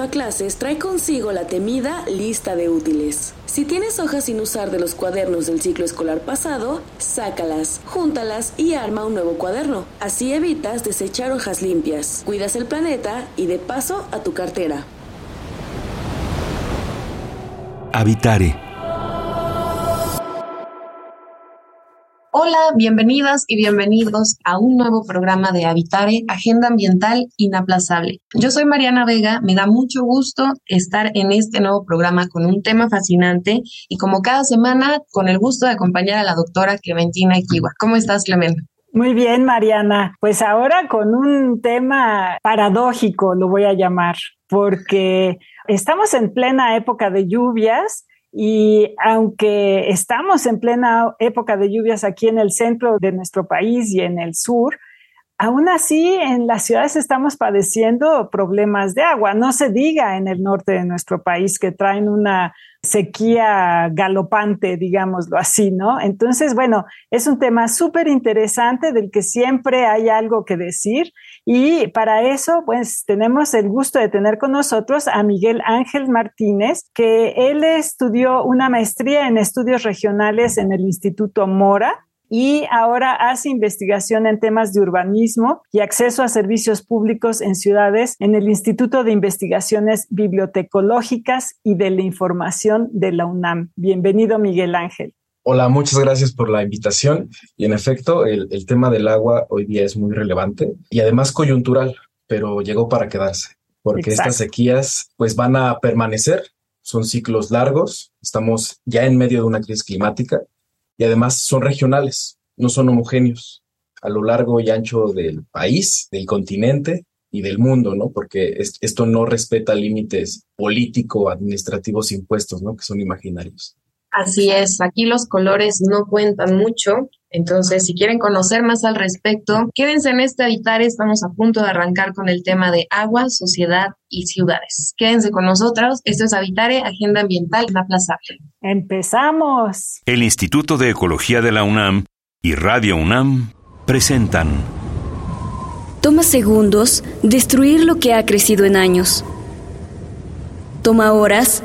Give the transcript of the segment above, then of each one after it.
A clases trae consigo la temida lista de útiles. Si tienes hojas sin usar de los cuadernos del ciclo escolar pasado, sácalas, júntalas y arma un nuevo cuaderno. Así evitas desechar hojas limpias, cuidas el planeta y de paso a tu cartera. Habitare Hola, bienvenidas y bienvenidos a un nuevo programa de Habitare, Agenda Ambiental Inaplazable. Yo soy Mariana Vega, me da mucho gusto estar en este nuevo programa con un tema fascinante y como cada semana con el gusto de acompañar a la doctora Clementina Equiwa. ¿Cómo estás, Clemente? Muy bien, Mariana. Pues ahora con un tema paradójico, lo voy a llamar, porque estamos en plena época de lluvias y aunque estamos en plena época de lluvias aquí en el centro de nuestro país y en el sur, aún así en las ciudades estamos padeciendo problemas de agua. No se diga en el norte de nuestro país que traen una sequía galopante, digámoslo así, ¿no? Entonces, bueno, es un tema súper interesante del que siempre hay algo que decir y para eso, pues tenemos el gusto de tener con nosotros a Miguel Ángel Martínez, que él estudió una maestría en estudios regionales en el Instituto Mora y ahora hace investigación en temas de urbanismo y acceso a servicios públicos en ciudades en el Instituto de Investigaciones Bibliotecológicas y de la Información de la UNAM. Bienvenido, Miguel Ángel. Hola, muchas gracias por la invitación. Y en efecto, el, tema del agua hoy día es muy relevante y además coyuntural, pero llegó para quedarse, porque estas sequías pues van a permanecer, son ciclos largos, estamos ya en medio de una crisis climática y además son regionales, no son homogéneos a lo largo y ancho del país, del continente y del mundo, ¿no? Porque esto no respeta límites político, administrativos, impuestos, ¿no? Que son imaginarios. Así es, aquí los colores no cuentan mucho, entonces si quieren conocer más al respecto, quédense en este Habitare, estamos a punto de arrancar con el tema de agua, sociedad y ciudades. Quédense con nosotros, esto es Habitare, Agenda Ambiental Inaplazable. ¡Empezamos! El Instituto de Ecología de la UNAM y Radio UNAM presentan... Toma segundos destruir lo que ha crecido en años. Toma horas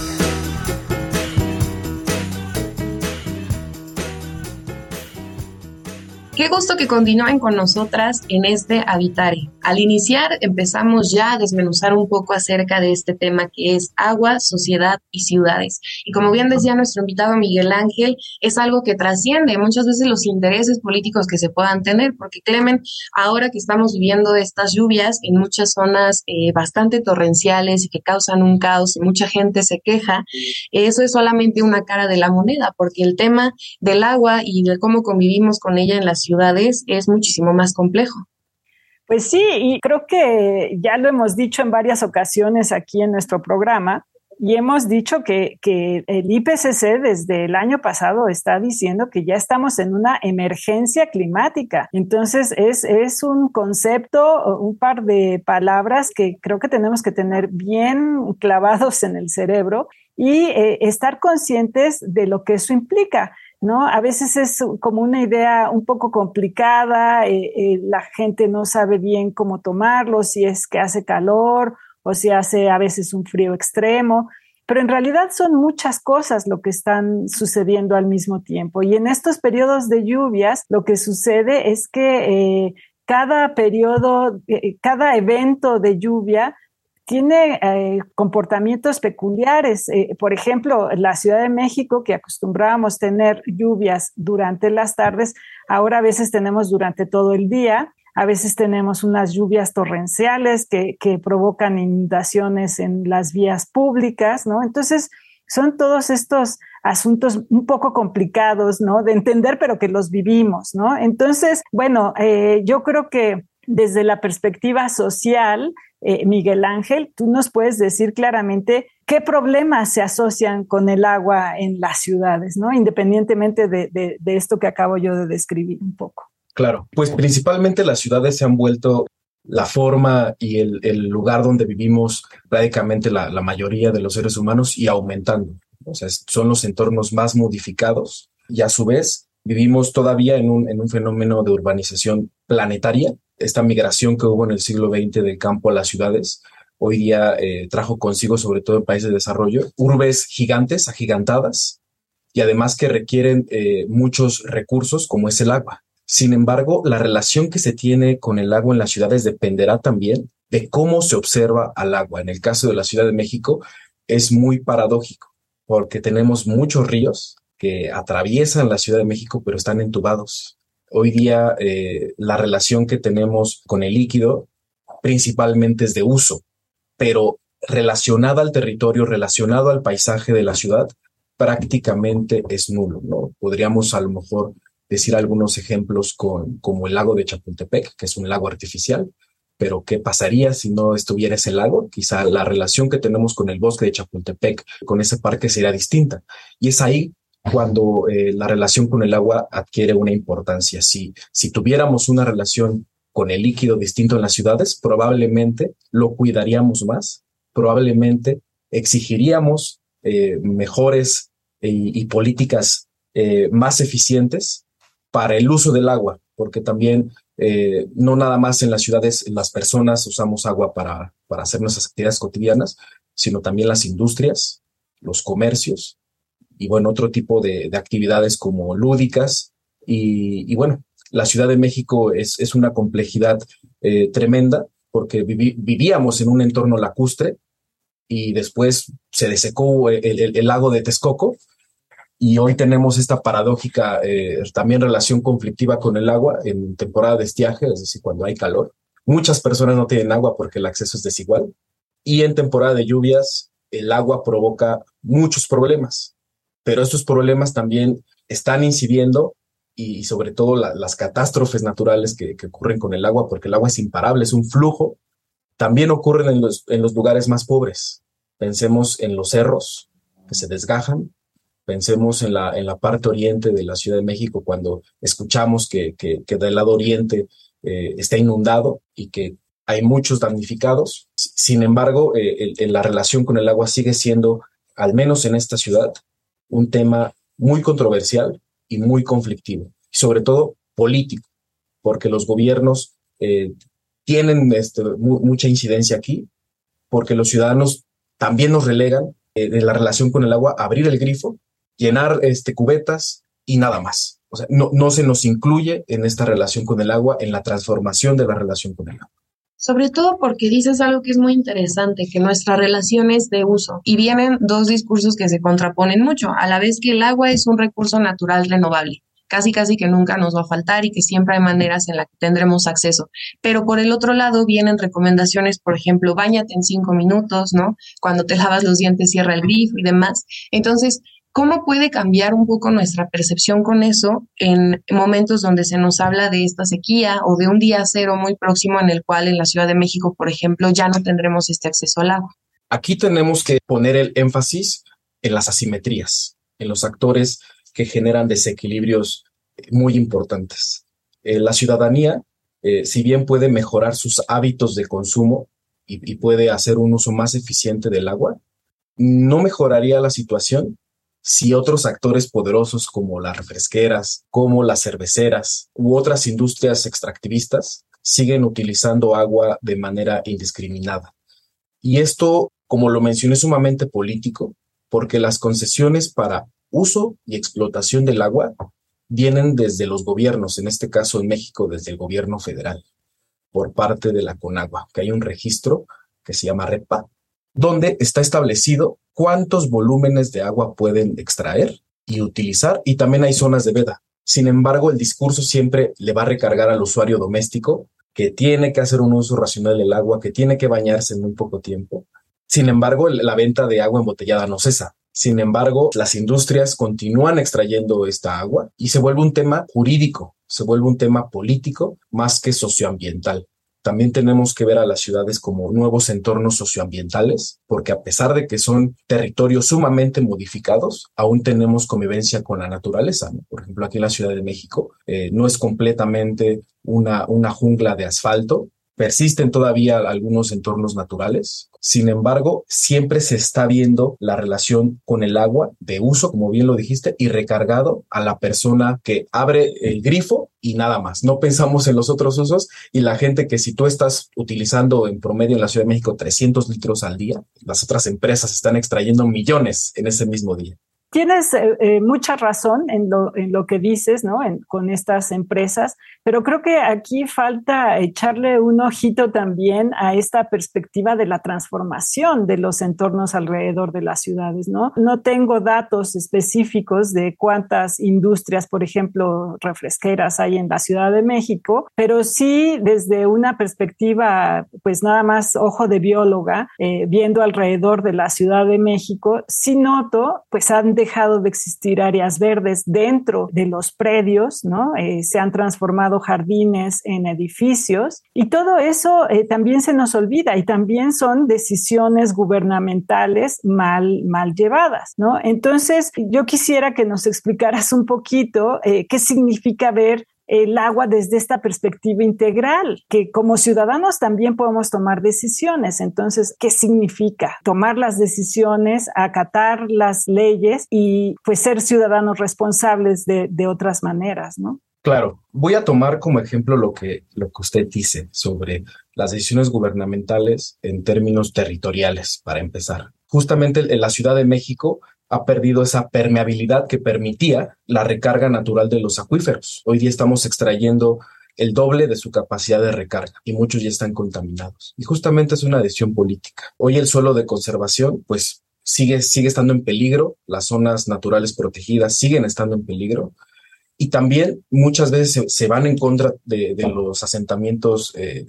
Qué gusto que continúen con nosotras en este Habitare. Al iniciar empezamos ya a desmenuzar un poco acerca de este tema que es agua, sociedad y ciudades. Y como bien decía nuestro invitado Miguel Ángel, es algo que trasciende muchas veces los intereses políticos que se puedan tener, porque Clemen, ahora que estamos viviendo estas lluvias en muchas zonas eh, bastante torrenciales y que causan un caos y mucha gente se queja, eso es solamente una cara de la moneda, porque el tema del agua y de cómo convivimos con ella en la ciudad es muchísimo más complejo. Pues sí, y creo que ya lo hemos dicho en varias ocasiones aquí en nuestro programa, y hemos dicho que, que, el IPCC desde el año pasado está diciendo que ya estamos en una emergencia climática. Entonces es, es un concepto, un par de palabras que creo que tenemos que tener bien clavados en el cerebro y eh, estar conscientes de lo que eso implica. ¿No? A veces es como una idea un poco complicada, eh, eh, la gente no sabe bien cómo tomarlo, si es que hace calor o si hace a veces un frío extremo, pero en realidad son muchas cosas lo que están sucediendo al mismo tiempo. Y en estos periodos de lluvias, lo que sucede es que eh, cada periodo, cada evento de lluvia tiene eh, comportamientos peculiares. Eh, por ejemplo, la Ciudad de México, que acostumbrábamos tener lluvias durante las tardes, ahora a veces tenemos durante todo el día. A veces tenemos unas lluvias torrenciales que, provocan inundaciones en las vías públicas, ¿no? Entonces, son todos estos asuntos un poco complicados, ¿no? De entender, pero que los vivimos, ¿no? Entonces, bueno, eh, yo creo que desde la perspectiva social, eh, Miguel Ángel, tú nos puedes decir claramente qué problemas se asocian con el agua en las ciudades, ¿no? Independientemente de, de esto que acabo yo de describir un poco. Claro, pues principalmente las ciudades se han vuelto la forma y el, lugar donde vivimos prácticamente la, mayoría de los seres humanos y aumentando. O sea, son los entornos más modificados y a su vez vivimos todavía en un, en un fenómeno de urbanización planetaria. Esta migración que hubo en el siglo XX del campo a las ciudades hoy día eh, trajo consigo, sobre todo en países de desarrollo, urbes gigantes, agigantadas, y además que requieren eh, muchos recursos como es el agua. Sin embargo, la relación que se tiene con el agua en las ciudades dependerá también de cómo se observa al agua. En el caso de la Ciudad de México es muy paradójico porque tenemos muchos ríos que atraviesan la Ciudad de México pero están entubados. Hoy día eh, la relación que tenemos con el líquido principalmente es de uso, pero relacionada al territorio, relacionado al paisaje de la ciudad, prácticamente es nulo, ¿no? Podríamos a lo mejor decir algunos ejemplos con, como el lago de Chapultepec, que es un lago artificial, pero ¿qué pasaría si no estuviera ese lago? Quizá la relación que tenemos con el bosque de Chapultepec, con ese parque, sería distinta. Y es ahí cuando eh, la relación con el agua adquiere una importancia. Si, si tuviéramos una relación con el líquido distinto en las ciudades, probablemente lo cuidaríamos más, probablemente exigiríamos eh, mejores eh, y, políticas más eficientes para el uso del agua, porque también no nada más en las ciudades las personas usamos agua para, para hacer nuestras actividades cotidianas, sino también las industrias, los comercios y bueno, otro tipo de, actividades como lúdicas. Y, bueno, la Ciudad de México es, es una complejidad eh, tremenda porque vivíamos en un entorno lacustre y después se desecó el lago de Texcoco y hoy tenemos esta paradójica eh, también relación conflictiva con el agua en temporada de estiaje, es decir, cuando hay calor. Muchas personas no tienen agua porque el acceso es desigual. Y en temporada de lluvias, el agua provoca muchos problemas, pero estos problemas también están incidiendo y, sobre todo las catástrofes naturales que, ocurren con el agua, porque el agua es imparable, es un flujo, también ocurren en los, en los lugares más pobres. Pensemos en los cerros que se desgajan, Pensemos en la, en la parte oriente de la Ciudad de México cuando escuchamos que, que, del lado oriente eh, está inundado y que hay muchos damnificados. Sin embargo, eh, la relación con el agua sigue siendo, al menos en esta ciudad, un tema muy controversial y muy conflictivo, y sobre todo político, porque los gobiernos eh, tienen este, mucha incidencia aquí, porque los ciudadanos también nos relegan de la relación con el agua, abrir el grifo llenar este, cubetas y nada más. O sea, no, no se nos incluye en esta relación con el agua, en la transformación de la relación con el agua. Sobre todo porque dices algo que es muy interesante, que nuestra relación es de uso. Y vienen dos discursos que se contraponen mucho, a la vez que el agua es un recurso natural renovable casi casi que nunca nos va a faltar y que siempre hay maneras en las que tendremos acceso. Pero por el otro lado vienen recomendaciones, por ejemplo, bañate en cinco minutos, ¿no? Cuando te lavas los dientes, cierra el grifo y demás. Entonces, ¿Cómo puede cambiar un poco nuestra percepción con eso en momentos donde se nos habla de esta sequía o de un día cero muy próximo en el cual en la Ciudad de México, por ejemplo, ya no tendremos este acceso al agua? Aquí tenemos que poner el énfasis en las asimetrías, en los actores que generan desequilibrios muy importantes. Eh, la ciudadanía, eh, si bien puede mejorar sus hábitos de consumo y puede hacer un uso más eficiente del agua, no mejoraría la situación si otros actores poderosos como las refresqueras, como las cerveceras u otras industrias extractivistas siguen utilizando agua de manera indiscriminada. Y esto, como lo mencioné, es sumamente político porque las concesiones para uso y explotación del agua vienen desde los gobiernos, en este caso en México desde el gobierno federal, por parte de la CONAGUA, que hay un registro que se llama REPA, donde está establecido cuántos volúmenes de agua pueden extraer y utilizar, y también hay zonas de veda. Sin embargo, el discurso siempre le va a recargar al usuario doméstico que tiene que hacer un uso racional del agua, que tiene que bañarse en muy poco tiempo. Sin embargo, la venta de agua embotellada no cesa. Sin embargo, las industrias continúan extrayendo esta agua y se vuelve un tema jurídico, se vuelve un tema político más que socioambiental. También tenemos que ver a las ciudades como nuevos entornos socioambientales, porque a pesar de que son territorios sumamente modificados, aún tenemos convivencia con la naturaleza. Por ejemplo, aquí en la Ciudad de México eh, no es completamente una, una jungla de asfalto, Persisten todavía algunos entornos naturales. Sin embargo, siempre se está viendo la relación con el agua de uso, como bien lo dijiste, y recargado a la persona que abre el grifo y nada más. No pensamos en los otros usos y la gente que si tú estás utilizando en promedio en la Ciudad de México 300 litros al día, las otras empresas están extrayendo millones en ese mismo día. Tienes eh, eh, mucha razón en lo, en lo, que dices, ¿no? con estas empresas, pero creo que aquí falta echarle un ojito también a esta perspectiva de la transformación de los entornos alrededor de las ciudades, ¿no? No tengo datos específicos de cuántas industrias, por ejemplo, refresqueras hay en la Ciudad de México, pero sí desde una perspectiva, pues nada más ojo de bióloga, eh, viendo alrededor de la Ciudad de México, sí noto, pues han dejado de existir áreas verdes dentro de los predios, ¿no? Eh, se han transformado jardines en edificios y todo eso eh, también se nos olvida y también son decisiones gubernamentales mal, mal llevadas, ¿no? Entonces, yo quisiera que nos explicaras un poquito eh, qué significa ver el agua desde esta perspectiva integral, que como ciudadanos también podemos tomar decisiones. Entonces, ¿qué significa tomar las decisiones, acatar las leyes y pues ser ciudadanos responsables de, otras maneras, ¿no? Claro, voy a tomar como ejemplo lo que, lo que usted dice sobre las decisiones gubernamentales en términos territoriales, para empezar. Justamente en la Ciudad de México ha perdido esa permeabilidad que permitía la recarga natural de los acuíferos. Hoy día estamos extrayendo el doble de su capacidad de recarga y muchos ya están contaminados. Y justamente es una decisión política. Hoy el suelo de conservación, pues sigue, sigue estando en peligro, las zonas naturales protegidas siguen estando en peligro y también muchas veces se, van en contra de, los asentamientos eh,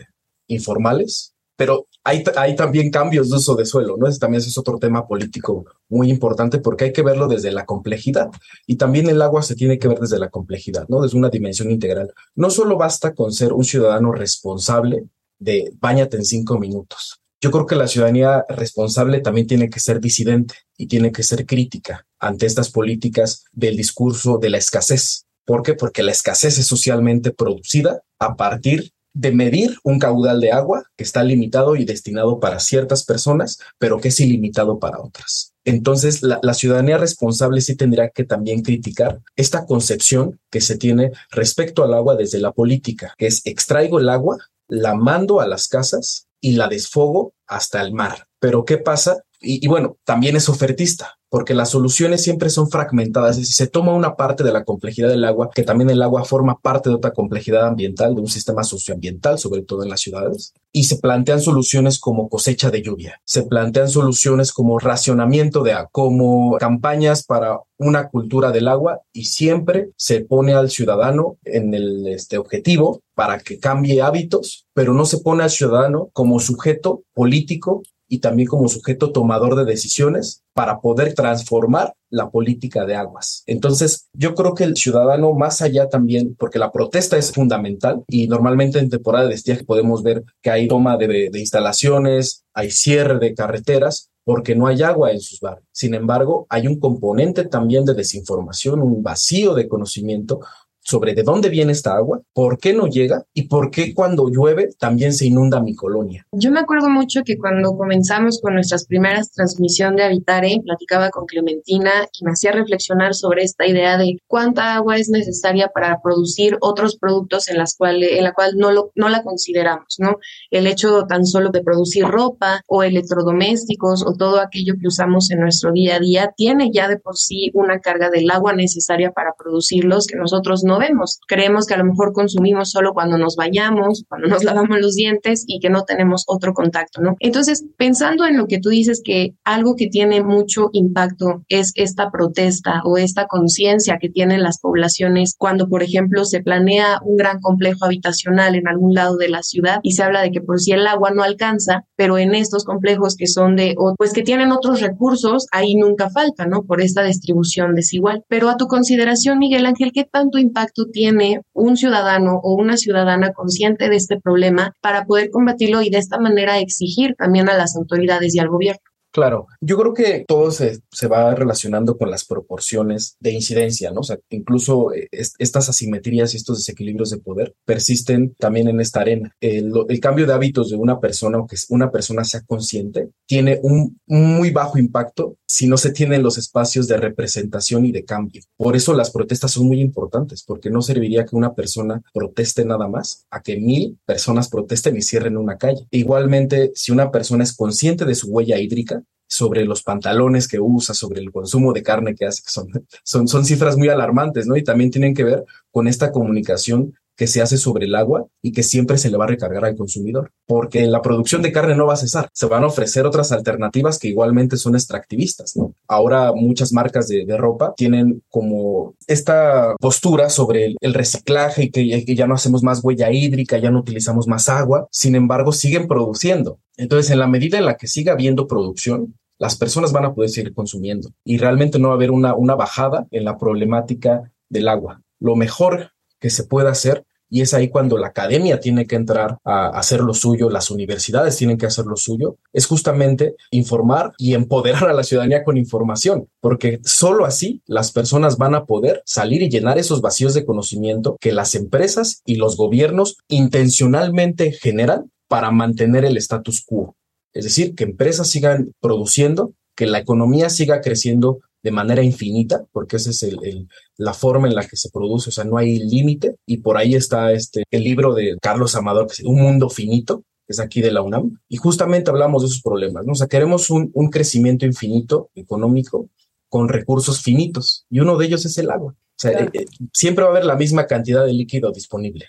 informales pero hay, hay también cambios de uso de suelo, ¿no? Ese también es otro tema político muy importante porque hay que verlo desde la complejidad y también el agua se tiene que ver desde la complejidad, ¿no? Desde una dimensión integral. No solo basta con ser un ciudadano responsable de bañate en cinco minutos. Yo creo que la ciudadanía responsable también tiene que ser disidente y tiene que ser crítica ante estas políticas del discurso de la escasez. ¿Por qué? Porque la escasez es socialmente producida a partir de medir un caudal de agua que está limitado y destinado para ciertas personas, pero que es ilimitado para otras. Entonces, la, ciudadanía responsable sí tendrá que también criticar esta concepción que se tiene respecto al agua desde la política, que es extraigo el agua, la mando a las casas y la desfogo hasta el mar. Pero ¿qué pasa? Y bueno, también es ofertista porque las soluciones siempre son fragmentadas, es decir, se toma una parte de la complejidad del agua, que también el agua forma parte de otra complejidad ambiental, de un sistema socioambiental, sobre todo en las ciudades, y se plantean soluciones como cosecha de lluvia, se plantean soluciones como racionamiento de agua, como campañas para una cultura del agua y siempre se pone al ciudadano en el este objetivo para que cambie hábitos, pero no se pone al ciudadano como sujeto político y también como sujeto tomador de decisiones para poder transformar la política de aguas. Entonces, yo creo que el ciudadano, más allá también, porque la protesta es fundamental y normalmente en temporada de estiaje podemos ver que hay toma de, de instalaciones, hay cierre de carreteras, porque no hay agua en sus barrios. Sin embargo, hay un componente también de desinformación, un vacío de conocimiento sobre de dónde viene esta agua, por qué no llega y por qué cuando llueve también se inunda mi colonia. Yo me acuerdo mucho que cuando comenzamos con nuestras primeras transmisión de Habitare, platicaba con Clementina y me hacía reflexionar sobre esta idea de cuánta agua es necesaria para producir otros productos en las cuales en la cual no lo, no la consideramos, ¿no? El hecho tan solo de producir ropa o electrodomésticos o todo aquello que usamos en nuestro día a día tiene ya de por sí una carga del agua necesaria para producirlos que nosotros no vemos. Creemos que a lo mejor consumimos solo cuando nos bañamos, cuando nos lavamos los dientes y que no tenemos otro contacto, ¿no? Entonces, pensando en lo que tú dices que algo que tiene mucho impacto es esta protesta o esta conciencia que tienen las poblaciones cuando, por ejemplo, se planea un gran complejo habitacional en algún lado de la ciudad y se habla de que por si el agua no alcanza, pero en estos complejos que son de, pues que tienen otros recursos, ahí nunca falta, ¿no? Por esta distribución desigual. Pero a tu consideración, Miguel Ángel, ¿qué tanto impacto tiene un ciudadano o una ciudadana consciente de este problema para poder combatirlo y de esta manera exigir también a las autoridades y al gobierno? Claro, yo creo que todo se, se, va relacionando con las proporciones de incidencia, ¿no? O sea, incluso eh, estas asimetrías y estos desequilibrios de poder persisten también en esta arena. El, cambio de hábitos de una persona o que una persona sea consciente tiene un muy bajo impacto si no se tienen los espacios de representación y de cambio. Por eso las protestas son muy importantes, porque no serviría que una persona proteste nada más a que mil personas protesten y cierren una calle. Igualmente, si una persona es consciente de su huella hídrica, sobre los pantalones que usa, sobre el consumo de carne que hace, son, son, son cifras muy alarmantes, ¿no? Y también tienen que ver con esta comunicación que se hace sobre el agua y que siempre se le va a recargar al consumidor, porque la producción de carne no va a cesar, se van a ofrecer otras alternativas que igualmente son extractivistas, ¿no? Ahora muchas marcas de, ropa tienen como esta postura sobre el, reciclaje y que, que ya no hacemos más huella hídrica, ya no utilizamos más agua, sin embargo siguen produciendo. Entonces, en la medida en la que siga habiendo producción, las personas van a poder seguir consumiendo y realmente no va a haber una, una bajada en la problemática del agua. Lo mejor que se pueda hacer y es ahí cuando la academia tiene que entrar a hacer lo suyo, las universidades tienen que hacer lo suyo, es justamente informar y empoderar a la ciudadanía con información, porque solo así las personas van a poder salir y llenar esos vacíos de conocimiento que las empresas y los gobiernos intencionalmente generan para mantener el status quo. Es decir, que empresas sigan produciendo, que la economía siga creciendo de manera infinita, porque esa es el, la forma en la que se produce, o sea, no hay límite. Y por ahí está este, el libro de Carlos Amador, que es Un Mundo Finito, que es aquí de la UNAM, y justamente hablamos de esos problemas, ¿no? O sea, queremos un, un crecimiento infinito económico con recursos finitos, y uno de ellos es el agua. O sea, eh, eh, siempre va a haber la misma cantidad de líquido disponible.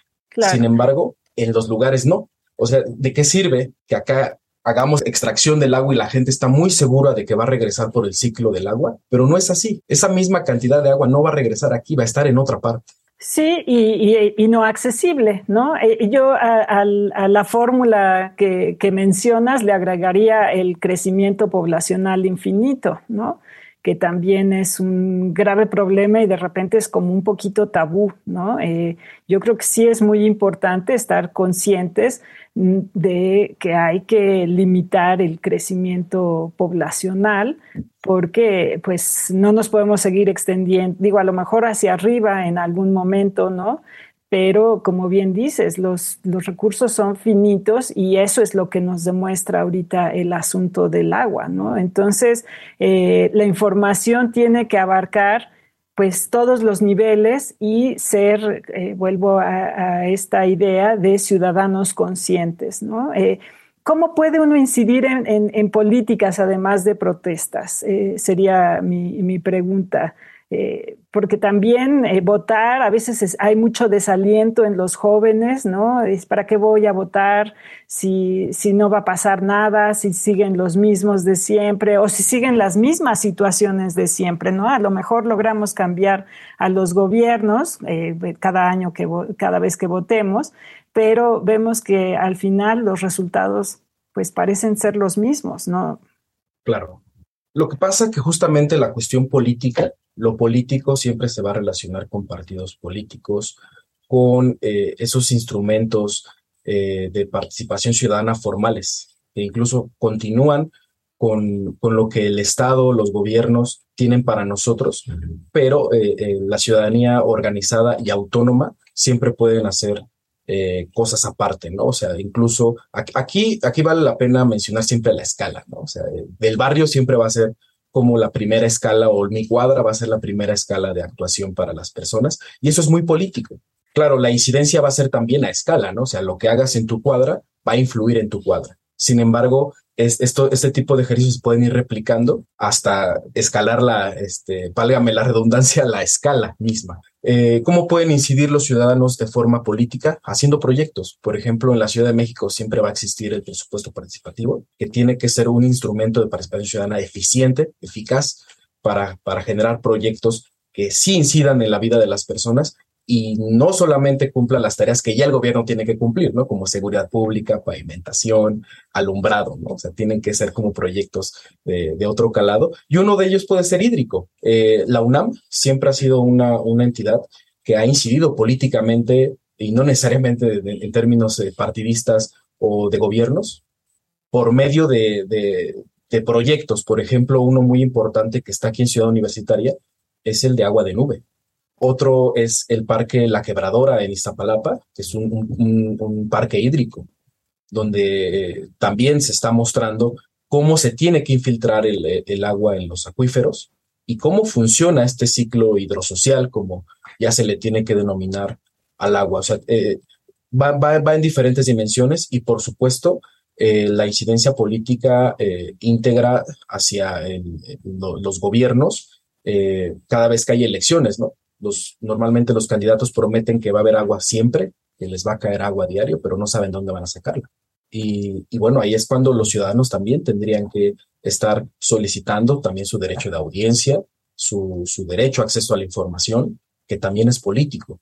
Sin embargo, en los lugares no. O sea, ¿de qué sirve que acá hagamos extracción del agua y la gente está muy segura de que va a regresar por el ciclo del agua, pero no es así. Esa misma cantidad de agua no va a regresar aquí, va a estar en otra parte. Sí, y, no accesible, ¿no? Eh, yo a, la fórmula que, que, mencionas le agregaría el crecimiento poblacional infinito, ¿no? Que también es un grave problema y de repente es como un poquito tabú, ¿no? Eh, yo creo que sí es muy importante estar conscientes mm, de que hay que limitar el crecimiento poblacional porque pues no nos podemos seguir extendiendo, digo, a lo mejor hacia arriba en algún momento, ¿no? Pero como bien dices, los, los, recursos son finitos y eso es lo que nos demuestra ahorita el asunto del agua, ¿no? Entonces, eh, la información tiene que abarcar pues todos los niveles y ser, eh, vuelvo a, esta idea de ciudadanos conscientes, ¿no? Eh, ¿Cómo puede uno incidir en, en, políticas además de protestas? sería mi, mi pregunta. Eh, porque también eh, votar, a veces hay mucho desaliento en los jóvenes, ¿no? Es para qué voy a votar si, si no va a pasar nada, si siguen los mismos de siempre o si siguen las mismas situaciones de siempre, ¿no? A lo mejor logramos cambiar a los gobiernos eh, cada año, que, cada vez que votemos, pero vemos que al final los resultados pues parecen ser los mismos, ¿no? Claro. Lo que pasa que justamente la cuestión política lo político siempre se va a relacionar con partidos políticos, con eh, esos instrumentos eh, de participación ciudadana formales, que incluso continúan con, con, lo que el Estado, los gobiernos tienen para nosotros, pero eh, la ciudadanía organizada y autónoma siempre pueden hacer cosas aparte, ¿no? O sea, incluso aquí, aquí vale la pena mencionar siempre la escala, ¿no? O sea, del barrio siempre va a ser como la primera escala o mi cuadra va a ser la primera escala de actuación para las personas y eso es muy político. Claro, la incidencia va a ser también a escala, ¿no? O sea, lo que hagas en tu cuadra va a influir en tu cuadra. Sin embargo, es, esto, este tipo de ejercicios pueden ir replicando hasta escalar la, este, válgame la redundancia, la escala misma. Eh, ¿Cómo pueden incidir los ciudadanos de forma política? Haciendo proyectos. Por ejemplo, en la Ciudad de México siempre va a existir el presupuesto participativo, que tiene que ser un instrumento de participación ciudadana eficiente, eficaz, para, para generar proyectos que sí incidan en la vida de las personas y no solamente cumpla las tareas que ya el gobierno tiene que cumplir, ¿no? Como seguridad pública, pavimentación, alumbrado, ¿no? O sea, tienen que ser como proyectos de, otro calado. Y uno de ellos puede ser hídrico. Eh, la UNAM siempre ha sido una, una entidad que ha incidido políticamente y no necesariamente en términos partidistas o de gobiernos, por medio de, de proyectos. Por ejemplo, uno muy importante que está aquí en Ciudad Universitaria es el de agua de nube otro es el Parque La Quebradora en Iztapalapa, que es un, parque hídrico, donde también se está mostrando cómo se tiene que infiltrar el, agua en los acuíferos y cómo funciona este ciclo hidrosocial, como ya se le tiene que denominar al agua. O sea, eh, va, en diferentes dimensiones y, por supuesto, eh, la incidencia política eh, íntegra hacia los gobiernos cada vez que hay elecciones, ¿no? Normalmente los candidatos prometen que va a haber agua siempre, que les va a caer agua a diario, pero no saben dónde van a sacarla. Y, bueno, ahí es cuando los ciudadanos también tendrían que estar solicitando también su derecho de audiencia, su, derecho a acceso a la información, que también es político.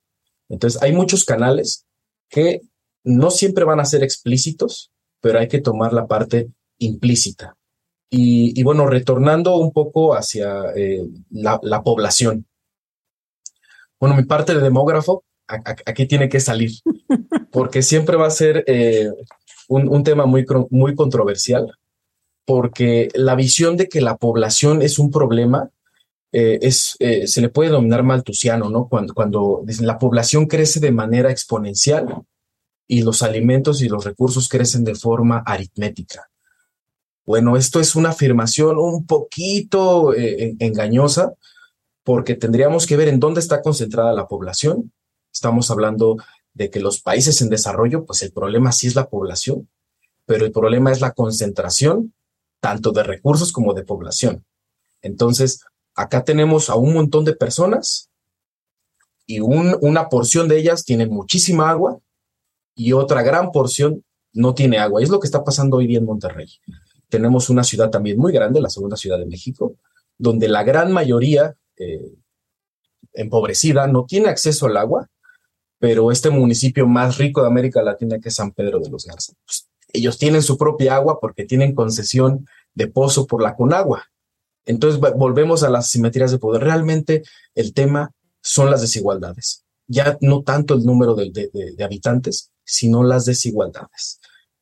Entonces, hay muchos canales que no siempre van a ser explícitos, pero hay que tomar la parte implícita. Y, bueno, retornando un poco hacia eh, la, población, bueno, mi parte de demógrafo aquí tiene que salir, porque siempre va a ser eh, un, tema muy, muy controversial, porque la visión de que la población es un problema eh, es, eh, se le puede denominar maltusiano, ¿no? Cuando, cuando la población crece de manera exponencial y los alimentos y los recursos crecen de forma aritmética. Bueno, esto es una afirmación un poquito engañosa, porque tendríamos que ver en dónde está concentrada la población. Estamos hablando de que los países en desarrollo, pues el problema sí es la población, pero el problema es la concentración tanto de recursos como de población. Entonces, acá tenemos a un montón de personas y una porción de ellas tiene muchísima agua y otra gran porción no tiene agua. Es lo que está pasando hoy día en Monterrey. Tenemos una ciudad también muy grande, la segunda ciudad de México, donde la gran mayoría eh, empobrecida, no tiene acceso al agua, pero este municipio más rico de América Latina, que es San Pedro de los Garza, pues, ellos tienen su propia agua porque tienen concesión de pozo por la Conagua. Entonces volvemos a las simetrías de poder. Realmente el tema son las desigualdades. Ya no tanto el número de, habitantes, sino las desigualdades.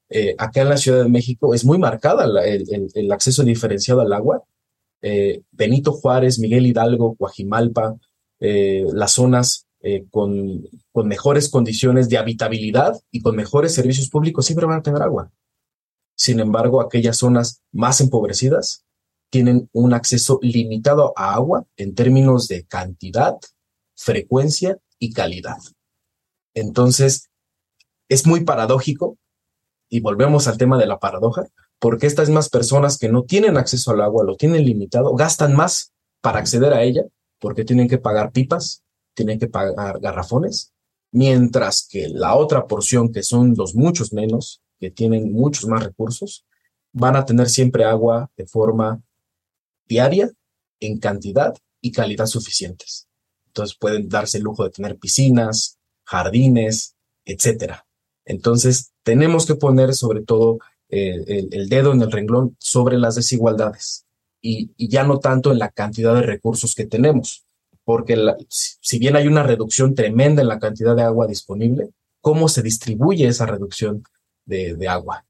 Eh, acá en la Ciudad de México es muy marcada el, acceso diferenciado al agua eh, Benito Juárez, Miguel Hidalgo, Guajimalpa, eh, las zonas eh, con, con, mejores condiciones de habitabilidad y con mejores servicios públicos siempre van a tener agua. Sin embargo, aquellas zonas más empobrecidas tienen un acceso limitado a agua en términos de cantidad, frecuencia y calidad. Entonces, es muy paradójico, y volvemos al tema de la paradoja, porque estas mismas personas que no tienen acceso al agua, lo tienen limitado, gastan más para acceder a ella, porque tienen que pagar pipas, tienen que pagar garrafones, mientras que la otra porción, que son los muchos menos, que tienen muchos más recursos, van a tener siempre agua de forma diaria, en cantidad y calidad suficientes. Entonces pueden darse el lujo de tener piscinas, jardines, etcétera. Entonces tenemos que poner sobre todo eh, el, dedo en el renglón sobre las desigualdades y, ya no tanto en la cantidad de recursos que tenemos, porque si bien hay una reducción tremenda en la cantidad de agua disponible, ¿cómo se distribuye esa reducción de, de agua?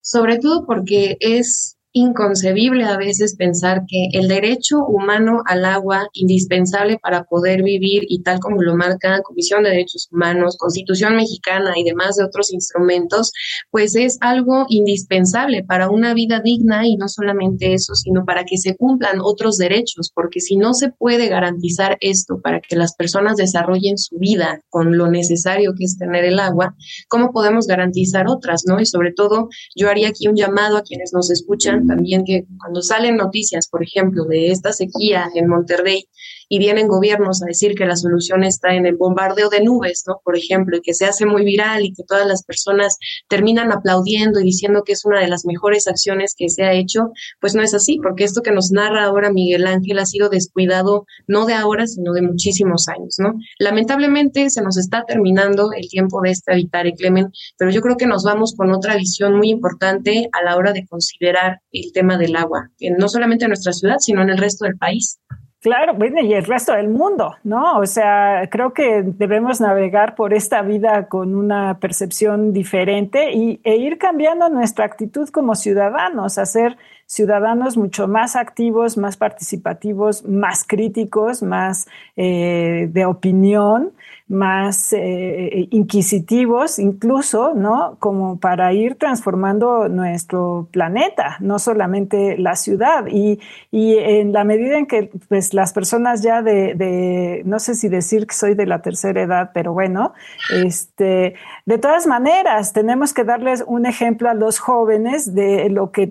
Sobre todo porque es inconcebible a veces pensar que el derecho humano al agua, indispensable para poder vivir y tal como lo marca Comisión de Derechos Humanos, Constitución Mexicana y demás de otros instrumentos, pues es algo indispensable para una vida digna y no solamente eso, sino para que se cumplan otros derechos, porque si no se puede garantizar esto para que las personas desarrollen su vida con lo necesario que es tener el agua, ¿cómo podemos garantizar otras, no? Y sobre todo, yo haría aquí un llamado a quienes nos escuchan también que cuando salen noticias, por ejemplo, de esta sequía en Monterrey, y vienen gobiernos a decir que la solución está en el bombardeo de nubes, ¿no? Por ejemplo, y que se hace muy viral y que todas las personas terminan aplaudiendo y diciendo que es una de las mejores acciones que se ha hecho, pues no es así, porque esto que nos narra ahora Miguel Ángel ha sido descuidado no de ahora, sino de muchísimos años, ¿no? Lamentablemente se nos está terminando el tiempo de este habitar, Clemen, pero yo creo que nos vamos con otra visión muy importante a la hora de considerar el tema del agua, no solamente en nuestra ciudad, sino en el resto del país. Claro, bueno, y el resto del mundo, ¿no? O sea, creo que debemos navegar por esta vida con una percepción diferente y, e ir cambiando nuestra actitud como ciudadanos, hacer ciudadanos mucho más activos, más participativos, más críticos, más eh, de opinión, más eh, inquisitivos, incluso, ¿no? Como para ir transformando nuestro planeta, no solamente la ciudad. Y, y en la medida en que pues, las personas ya de, de, no sé si decir que soy de la tercera edad, pero bueno, este, de todas maneras, tenemos que darles un ejemplo a los jóvenes de lo que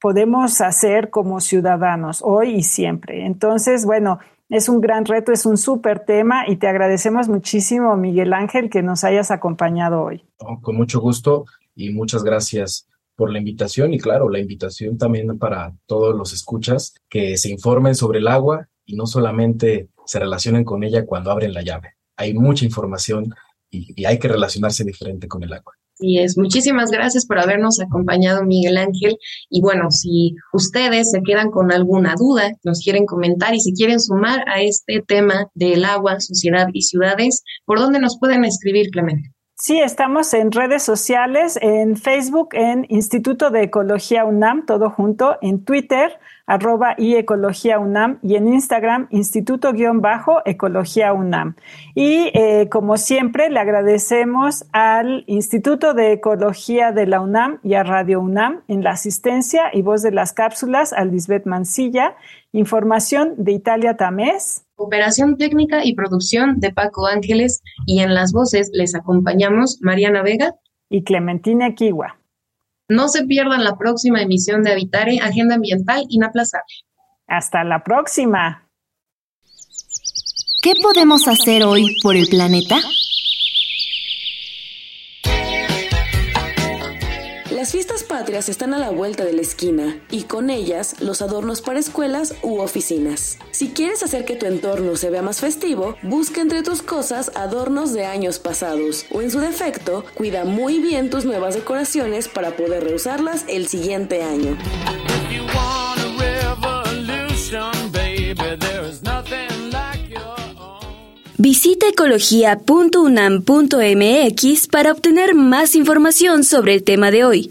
podemos hacer como ciudadanos hoy y siempre. Entonces, bueno, es un gran reto, es un súper tema y te agradecemos muchísimo, Miguel Ángel, que nos hayas acompañado hoy. con mucho gusto y muchas gracias por la invitación y claro, la invitación también para todos los escuchas que se informen sobre el agua y no solamente se relacionen con ella cuando abren la llave. Hay mucha información y hay que relacionarse diferente con el agua. Y es muchísimas gracias por habernos acompañado, Miguel Ángel. Y bueno, si ustedes se quedan con alguna duda, nos quieren comentar y si quieren sumar a este tema del agua, sociedad y ciudades, ¿por dónde nos pueden escribir, Clemente? Sí, estamos en redes sociales, en Facebook, en Instituto de Ecología UNAM, todo junto, en Twitter, arroba y Ecología UNAM, y en Instagram, Instituto-Ecología UNAM. Y eh, como siempre, le agradecemos al Instituto de Ecología de la UNAM y a Radio UNAM en la asistencia y voz de las cápsulas, a Lisbeth Mancilla, información de Italia Tamés. Operación técnica y producción de Paco Ángeles y en las voces les acompañamos Mariana Vega y Clementina Kiwa. No se pierdan la próxima emisión de Habitare, Agenda Ambiental Inaplazable. Hasta la próxima. ¿Qué podemos hacer hoy por el planeta? Patrias están a la vuelta de la esquina y con ellas los adornos para escuelas u oficinas. Si quieres hacer que tu entorno se vea más festivo, busca entre tus cosas adornos de años pasados o en su defecto, cuida muy bien tus nuevas decoraciones para poder reusarlas el siguiente año. Visita ecología.unam.mx para obtener más información sobre el tema de hoy.